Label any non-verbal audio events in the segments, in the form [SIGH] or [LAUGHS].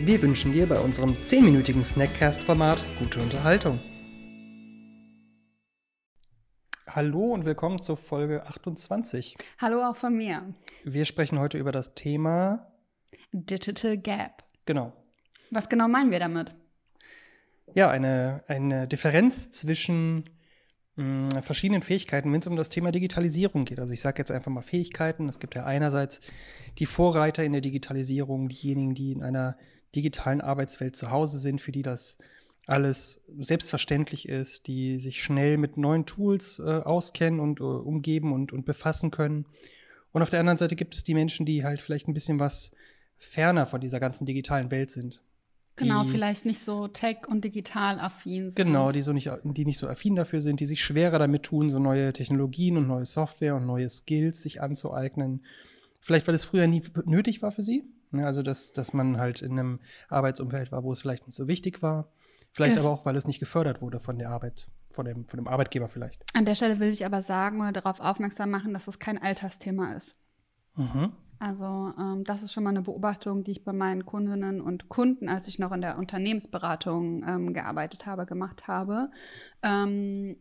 Wir wünschen dir bei unserem 10-minütigen Snackcast-Format gute Unterhaltung. Hallo und willkommen zur Folge 28. Hallo auch von mir. Wir sprechen heute über das Thema Digital Gap. Genau. Was genau meinen wir damit? Ja, eine, eine Differenz zwischen mh, verschiedenen Fähigkeiten, wenn es um das Thema Digitalisierung geht. Also ich sage jetzt einfach mal Fähigkeiten. Es gibt ja einerseits die Vorreiter in der Digitalisierung, diejenigen, die in einer digitalen Arbeitswelt zu Hause sind, für die das alles selbstverständlich ist, die sich schnell mit neuen Tools äh, auskennen und äh, umgeben und, und befassen können. Und auf der anderen Seite gibt es die Menschen, die halt vielleicht ein bisschen was ferner von dieser ganzen digitalen Welt sind. Genau, vielleicht nicht so tech- und digital affin sind. Genau, die so nicht, die nicht so affin dafür sind, die sich schwerer damit tun, so neue Technologien und neue Software und neue Skills sich anzueignen. Vielleicht, weil es früher nie nötig war für sie. Ja, also, dass, dass man halt in einem Arbeitsumfeld war, wo es vielleicht nicht so wichtig war. Vielleicht Es- aber auch, weil es nicht gefördert wurde von der Arbeit, von dem, von dem Arbeitgeber vielleicht. An der Stelle will ich aber sagen oder darauf aufmerksam machen, dass es kein Altersthema ist. Mhm. Also ähm, das ist schon mal eine Beobachtung, die ich bei meinen Kundinnen und Kunden, als ich noch in der Unternehmensberatung ähm, gearbeitet habe, gemacht habe. Ähm,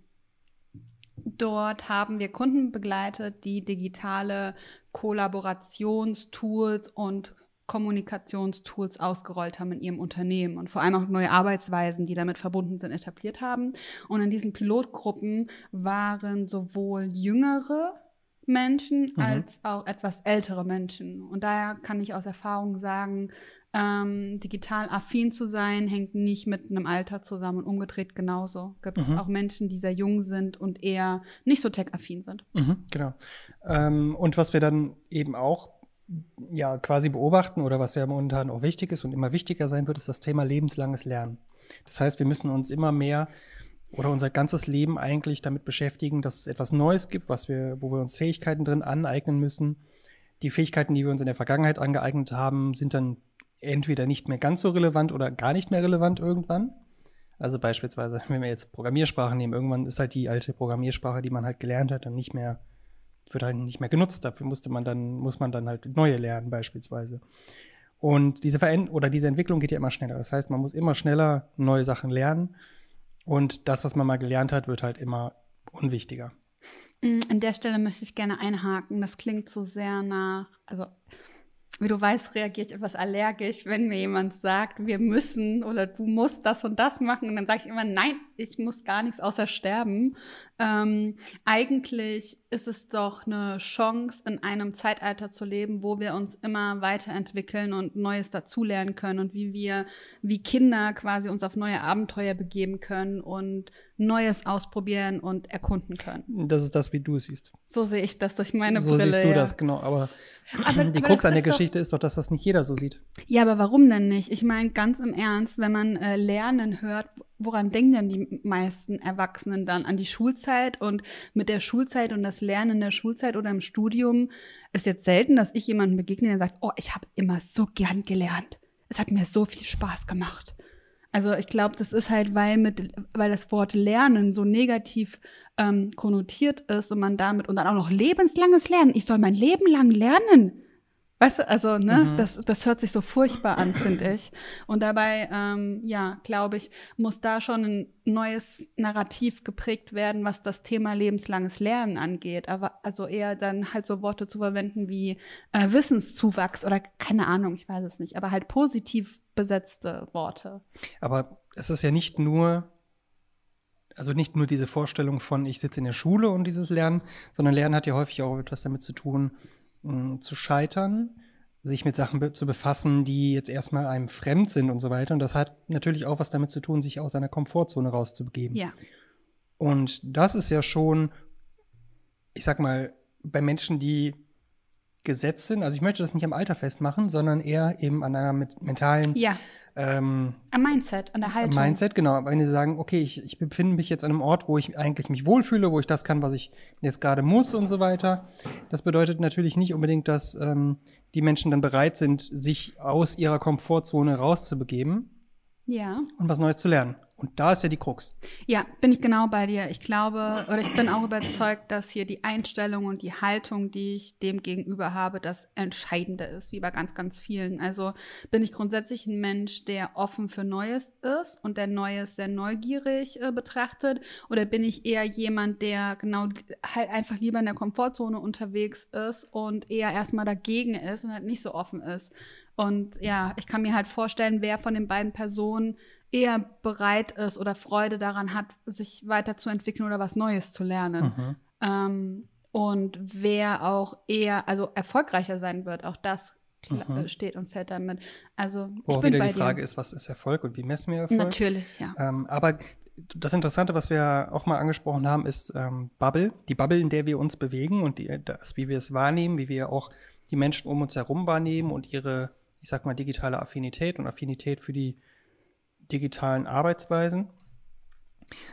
dort haben wir Kunden begleitet, die digitale Kollaborationstools und Kommunikationstools ausgerollt haben in ihrem Unternehmen und vor allem auch neue Arbeitsweisen, die damit verbunden sind, etabliert haben. Und in diesen Pilotgruppen waren sowohl jüngere Menschen Mhm. als auch etwas ältere Menschen. Und daher kann ich aus Erfahrung sagen, ähm, digital affin zu sein, hängt nicht mit einem Alter zusammen und umgedreht genauso. Gibt es Mhm. auch Menschen, die sehr jung sind und eher nicht so tech-affin sind. Mhm, genau. Ähm, und was wir dann eben auch ja quasi beobachten oder was ja momentan auch wichtig ist und immer wichtiger sein wird, ist das Thema lebenslanges Lernen. Das heißt, wir müssen uns immer mehr oder unser ganzes Leben eigentlich damit beschäftigen, dass es etwas Neues gibt, was wir, wo wir uns Fähigkeiten drin aneignen müssen. Die Fähigkeiten, die wir uns in der Vergangenheit angeeignet haben, sind dann entweder nicht mehr ganz so relevant oder gar nicht mehr relevant irgendwann. Also beispielsweise, wenn wir jetzt Programmiersprachen nehmen, irgendwann ist halt die alte Programmiersprache, die man halt gelernt hat, dann nicht mehr, wird halt nicht mehr genutzt. Dafür musste man dann, muss man dann halt neue lernen, beispielsweise. Und diese Veränd oder diese Entwicklung geht ja immer schneller. Das heißt, man muss immer schneller neue Sachen lernen. Und das, was man mal gelernt hat, wird halt immer unwichtiger. Mm, An der Stelle möchte ich gerne einhaken. Das klingt so sehr nach, also wie du weißt, reagiere ich etwas allergisch, wenn mir jemand sagt, wir müssen oder du musst das und das machen. Und dann sage ich immer, nein, ich muss gar nichts außer sterben. Ähm, eigentlich ist es doch eine Chance, in einem Zeitalter zu leben, wo wir uns immer weiterentwickeln und Neues dazulernen können und wie wir, wie Kinder quasi uns auf neue Abenteuer begeben können und Neues ausprobieren und erkunden können. Das ist das, wie du es siehst. So sehe ich das durch meine so Brille. siehst du ja. das, genau. Aber, Aber- die aber Krux an der ist doch- Geschichte ist doch, dass das nicht jeder so sieht. Ja, aber warum denn nicht? Ich meine, ganz im Ernst, wenn man äh, Lernen hört, woran denken denn die meisten Erwachsenen dann? An die Schulzeit und mit der Schulzeit und das Lernen in der Schulzeit oder im Studium ist jetzt selten, dass ich jemanden begegne, der sagt, oh, ich habe immer so gern gelernt. Es hat mir so viel Spaß gemacht. Also ich glaube, das ist halt, weil mit, weil das Wort Lernen so negativ ähm, konnotiert ist und man damit und dann auch noch lebenslanges Lernen. Ich soll mein Leben lang lernen. Weißt du, also, ne, Mhm. das, das hört sich so furchtbar an, finde ich. Und dabei, ähm, ja, glaube ich, muss da schon ein neues Narrativ geprägt werden, was das Thema lebenslanges Lernen angeht. Aber also eher dann halt so Worte zu verwenden wie äh, Wissenszuwachs oder keine Ahnung, ich weiß es nicht, aber halt positiv besetzte Worte. Aber es ist ja nicht nur, also nicht nur diese Vorstellung von, ich sitze in der Schule und dieses Lernen, sondern Lernen hat ja häufig auch etwas damit zu tun, mh, zu scheitern, sich mit Sachen be zu befassen, die jetzt erstmal einem fremd sind und so weiter. Und das hat natürlich auch was damit zu tun, sich aus seiner Komfortzone rauszubegeben. Ja. Und das ist ja schon, ich sag mal, bei Menschen, die gesetzt sind, also ich möchte das nicht am Alter festmachen, sondern eher eben an einer mit mentalen Ja, ähm, Am Mindset, an der Haltung. Mindset, genau. Wenn sie sagen, okay, ich, ich befinde mich jetzt an einem Ort, wo ich eigentlich mich wohlfühle, wo ich das kann, was ich jetzt gerade muss und so weiter. Das bedeutet natürlich nicht unbedingt, dass ähm, die Menschen dann bereit sind, sich aus ihrer Komfortzone rauszubegeben Ja. und was Neues zu lernen. Und da ist ja die Krux. Ja, bin ich genau bei dir. Ich glaube, oder ich bin auch überzeugt, dass hier die Einstellung und die Haltung, die ich dem gegenüber habe, das Entscheidende ist, wie bei ganz, ganz vielen. Also bin ich grundsätzlich ein Mensch, der offen für Neues ist und der Neues sehr neugierig äh, betrachtet? Oder bin ich eher jemand, der genau halt einfach lieber in der Komfortzone unterwegs ist und eher erstmal dagegen ist und halt nicht so offen ist? Und ja, ich kann mir halt vorstellen, wer von den beiden Personen eher bereit ist oder Freude daran hat, sich weiterzuentwickeln oder was Neues zu lernen. Mhm. Ähm, und wer auch eher, also erfolgreicher sein wird, auch das Mhm. äh, steht und fällt damit. Also Wo ich auch bin wieder die Frage dir. ist, was ist Erfolg und wie messen wir Erfolg? Natürlich, ja. Ähm, aber das Interessante, was wir auch mal angesprochen haben, ist ähm, Bubble. Die Bubble, in der wir uns bewegen und die, das, wie wir es wahrnehmen, wie wir auch die Menschen um uns herum wahrnehmen und ihre, ich sag mal, digitale Affinität und Affinität für die digitalen Arbeitsweisen.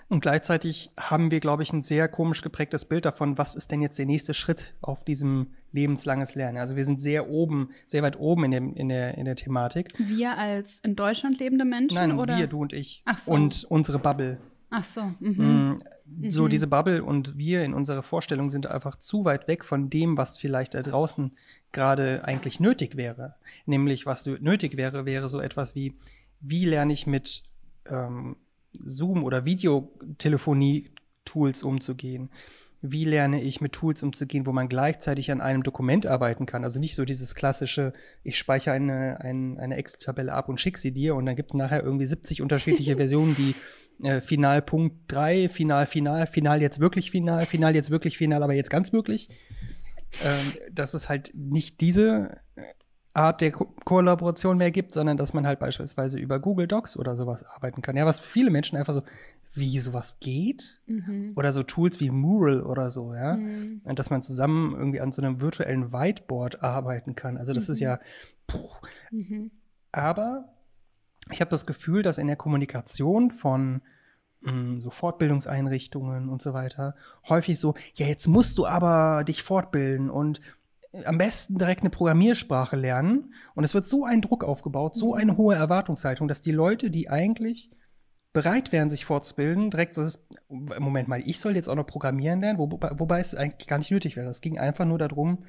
Und gleichzeitig haben wir, glaube ich, ein sehr komisch geprägtes Bild davon, was ist denn jetzt der nächste Schritt auf diesem lebenslanges Lernen. Also wir sind sehr oben, sehr weit oben in, dem, in, der, in der Thematik. Wir als in Deutschland lebende Menschen Nein, oder? wir, du und ich. Ach so. Und unsere Bubble. Ach so. Mhm. Mm, So diese Bubble und wir in unserer Vorstellung sind einfach zu weit weg von dem, was vielleicht da draußen gerade eigentlich nötig wäre. Nämlich, was nötig wäre, wäre so etwas wie, wie lerne ich mit ähm, Zoom oder Videotelefonie-Tools umzugehen? Wie lerne ich mit Tools umzugehen, wo man gleichzeitig an einem Dokument arbeiten kann? Also nicht so dieses klassische, ich speichere eine, ein, eine Excel-Tabelle ab und schicke sie dir und dann gibt es nachher irgendwie 70 unterschiedliche [LAUGHS] Versionen, die äh, Final Punkt 3, Final, Final, Final jetzt wirklich Final, Final jetzt wirklich Final, aber jetzt ganz wirklich. Ähm, dass es halt nicht diese äh, Art der Ko Kollaboration mehr gibt, sondern dass man halt beispielsweise über Google Docs oder sowas arbeiten kann. Ja, was viele Menschen einfach so, wie sowas geht? Mhm. Oder so Tools wie Mural oder so, ja. Mhm. Und dass man zusammen irgendwie an so einem virtuellen Whiteboard arbeiten kann. Also das ist ja, puh, Mhm. aber ich habe das Gefühl, dass in der Kommunikation von mh, so Fortbildungseinrichtungen und so weiter häufig so, ja, jetzt musst du aber dich fortbilden und am besten direkt eine Programmiersprache lernen. Und es wird so ein Druck aufgebaut, so eine hohe Erwartungshaltung, dass die Leute, die eigentlich bereit wären, sich fortzubilden, direkt so ist, Moment mal, ich soll jetzt auch noch programmieren lernen, wo, wobei es eigentlich gar nicht nötig wäre. Es ging einfach nur darum,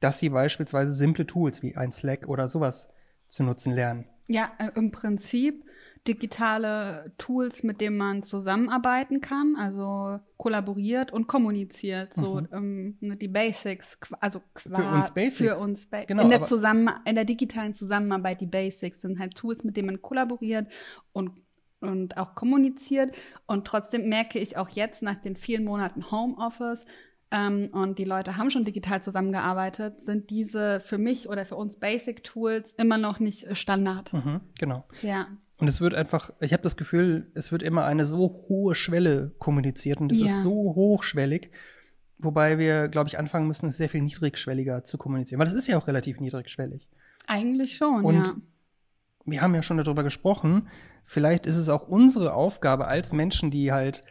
dass sie beispielsweise simple Tools wie ein Slack oder sowas zu nutzen lernen. Ja, äh, im Prinzip digitale Tools, mit denen man zusammenarbeiten kann, also kollaboriert und kommuniziert. So ähm, ne, die Basics, also qua, Mhm. Für uns Basics. Für uns ba Genau, in, der Zusammen in der digitalen Zusammenarbeit, die Basics sind halt Tools, mit denen man kollaboriert und und auch kommuniziert. Und trotzdem merke ich auch jetzt nach den vielen Monaten Homeoffice, ähm, und die Leute haben schon digital zusammengearbeitet, sind diese für mich oder für uns Basic Tools immer noch nicht äh, Standard. Mhm, genau. Ja. Und es wird einfach, ich habe das Gefühl, es wird immer eine so hohe Schwelle kommuniziert und es Ja. ist so hochschwellig, wobei wir, glaube ich, anfangen müssen, es sehr viel niedrigschwelliger zu kommunizieren, weil es ist ja auch relativ niedrigschwellig. Eigentlich schon, Und ja. wir haben ja schon darüber gesprochen, vielleicht ist es auch unsere Aufgabe als Menschen, die halt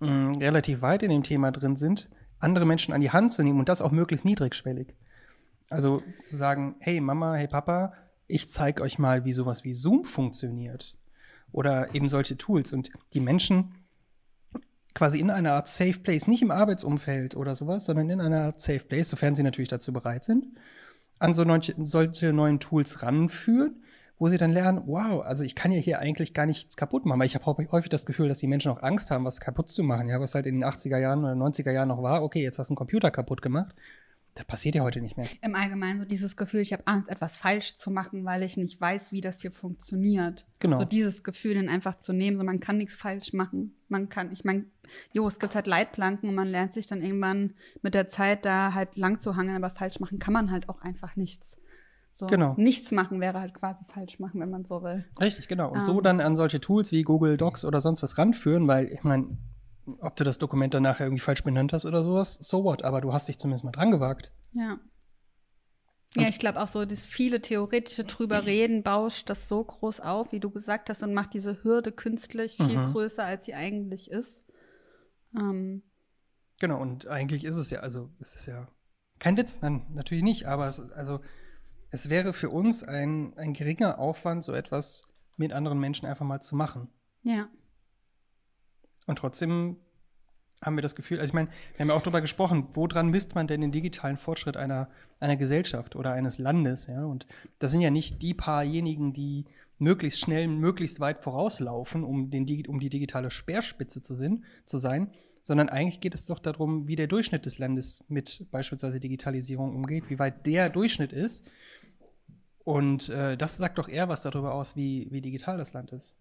mh, relativ weit in dem Thema drin sind, andere Menschen an die Hand zu nehmen und das auch möglichst niedrigschwellig. Also zu sagen, hey Mama, hey Papa, ich zeige euch mal, wie sowas wie Zoom funktioniert. Oder eben solche Tools. Und die Menschen quasi in einer Art Safe Place, nicht im Arbeitsumfeld oder sowas, sondern in einer Art Safe Place, sofern sie natürlich dazu bereit sind, an so neue, solche neuen Tools ranführen, wo sie dann lernen, wow, also ich kann ja hier eigentlich gar nichts kaputt machen, weil ich habe häufig das Gefühl, dass die Menschen auch Angst haben, was kaputt zu machen, ja, was halt in den 80er Jahren oder 90er Jahren noch war, okay, jetzt hast du einen Computer kaputt gemacht. Das passiert ja heute nicht mehr. Im Allgemeinen so dieses Gefühl, ich habe Angst, etwas falsch zu machen, weil ich nicht weiß, wie das hier funktioniert. Genau. So dieses Gefühl dann einfach zu nehmen, so man kann nichts falsch machen. Man kann, ich meine, jo, es gibt halt Leitplanken und man lernt sich dann irgendwann mit der Zeit da halt lang zu hangeln, aber falsch machen kann man halt auch einfach nichts. So, Genau. Nichts machen wäre halt quasi falsch machen, wenn man so will. Richtig, genau. Und so Ähm. dann an solche Tools wie Google Docs oder sonst was ranführen, weil ich meine, ob du das Dokument dann nachher irgendwie falsch benannt hast oder sowas, so what, aber du hast dich zumindest mal dran gewagt. Ja. Ja, ich glaube auch so, das viele theoretische drüber reden, bauscht das so groß auf, wie du gesagt hast, und macht diese Hürde künstlich viel Mhm. größer, als sie eigentlich ist. Ähm, Genau, und eigentlich ist es ja, also es ist ja kein Witz, nein, natürlich nicht, aber es, also es wäre für uns ein, ein geringer Aufwand, so etwas mit anderen Menschen einfach mal zu machen. ja. Und trotzdem haben wir das Gefühl, also ich meine, wir haben ja auch darüber gesprochen, woran misst man denn den digitalen Fortschritt einer, einer Gesellschaft oder eines Landes, ja? Und das sind ja nicht die paarjenigen, die möglichst schnell, möglichst weit vorauslaufen, um, den, um die digitale Speerspitze zu, sin, zu sein, sondern eigentlich geht es doch darum, wie der Durchschnitt des Landes mit beispielsweise Digitalisierung umgeht, wie weit der Durchschnitt ist. Und äh, das sagt doch eher was darüber aus, wie, wie digital das Land ist.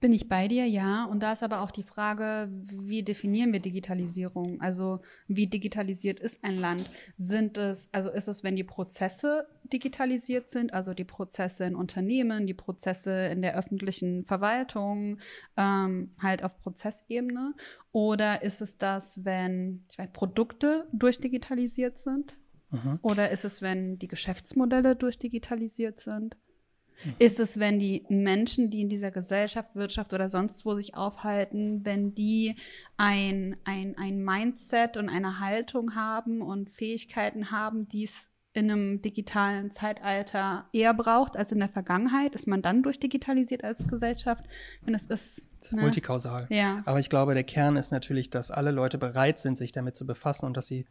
Bin ich bei dir, ja. Und da ist aber auch die Frage, wie definieren wir Digitalisierung? Also wie digitalisiert ist ein Land? Sind es, also ist es, wenn die Prozesse digitalisiert sind, also die Prozesse in Unternehmen, die Prozesse in der öffentlichen Verwaltung, ähm, halt auf Prozessebene? Oder ist es das, wenn ich weiß, Produkte durchdigitalisiert sind? Mhm. Oder ist es, wenn die Geschäftsmodelle durchdigitalisiert sind? Ist es, wenn die Menschen, die in dieser Gesellschaft, Wirtschaft oder sonst wo sich aufhalten, wenn die ein, ein, ein Mindset und eine Haltung haben und Fähigkeiten haben, die es in einem digitalen Zeitalter eher braucht als in der Vergangenheit? Ist man dann durchdigitalisiert als Gesellschaft? Wenn es ist. Das ist ne? multikausal. Ja. Aber ich glaube, der Kern ist natürlich, dass alle Leute bereit sind, sich damit zu befassen und dass sie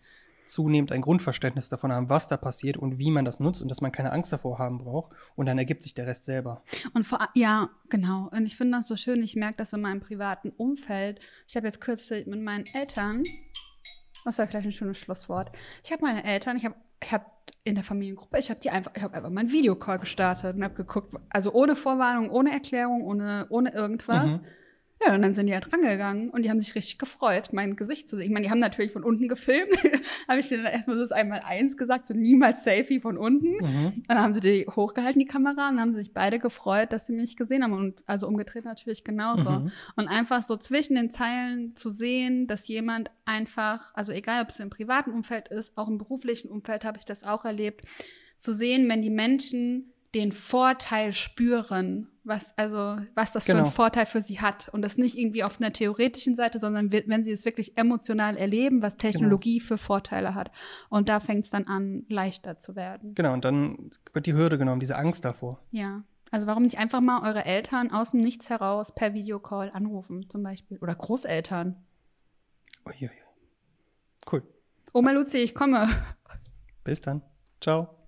zunehmend ein Grundverständnis davon haben, was da passiert und wie man das nutzt und dass man keine Angst davor haben braucht. Und dann ergibt sich der Rest selber. Und vor, ja, genau. Und ich finde das so schön. Ich merke das in meinem privaten Umfeld. Ich habe jetzt kürzlich mit meinen Eltern, was war vielleicht ein schönes Schlusswort. Ich habe meine Eltern, ich habe ich habe in der Familiengruppe, ich habe die einfach, ich habe einfach mal einen Videocall gestartet und habe geguckt, also ohne Vorwarnung, ohne Erklärung, ohne, ohne irgendwas. Mhm. Ja, und dann sind die halt rangegangen und die haben sich richtig gefreut, mein Gesicht zu sehen. Ich meine, die haben natürlich von unten gefilmt. [LAUGHS] habe ich denen erstmal so das einmal eins gesagt, so niemals Selfie von unten. Mhm. Und dann haben sie die hochgehalten, die Kamera, und dann haben sie sich beide gefreut, dass sie mich gesehen haben. Und also umgedreht natürlich genauso. Mhm. Und einfach so zwischen den Zeilen zu sehen, dass jemand einfach, also egal ob es im privaten Umfeld ist, auch im beruflichen Umfeld habe ich das auch erlebt, zu sehen, wenn die Menschen den Vorteil spüren, was also was das für Genau. einen Vorteil für sie hat und das nicht irgendwie auf einer theoretischen Seite, sondern wenn sie es wirklich emotional erleben, was Technologie für Vorteile hat und da fängt es dann an leichter zu werden. Genau, und dann wird die Hürde genommen, diese Angst davor. Ja. Also warum nicht einfach mal eure Eltern aus dem Nichts heraus per Videocall anrufen zum Beispiel oder Großeltern? Uiuiui. Cool. Oma Luzi, ich komme. Bis dann. Ciao.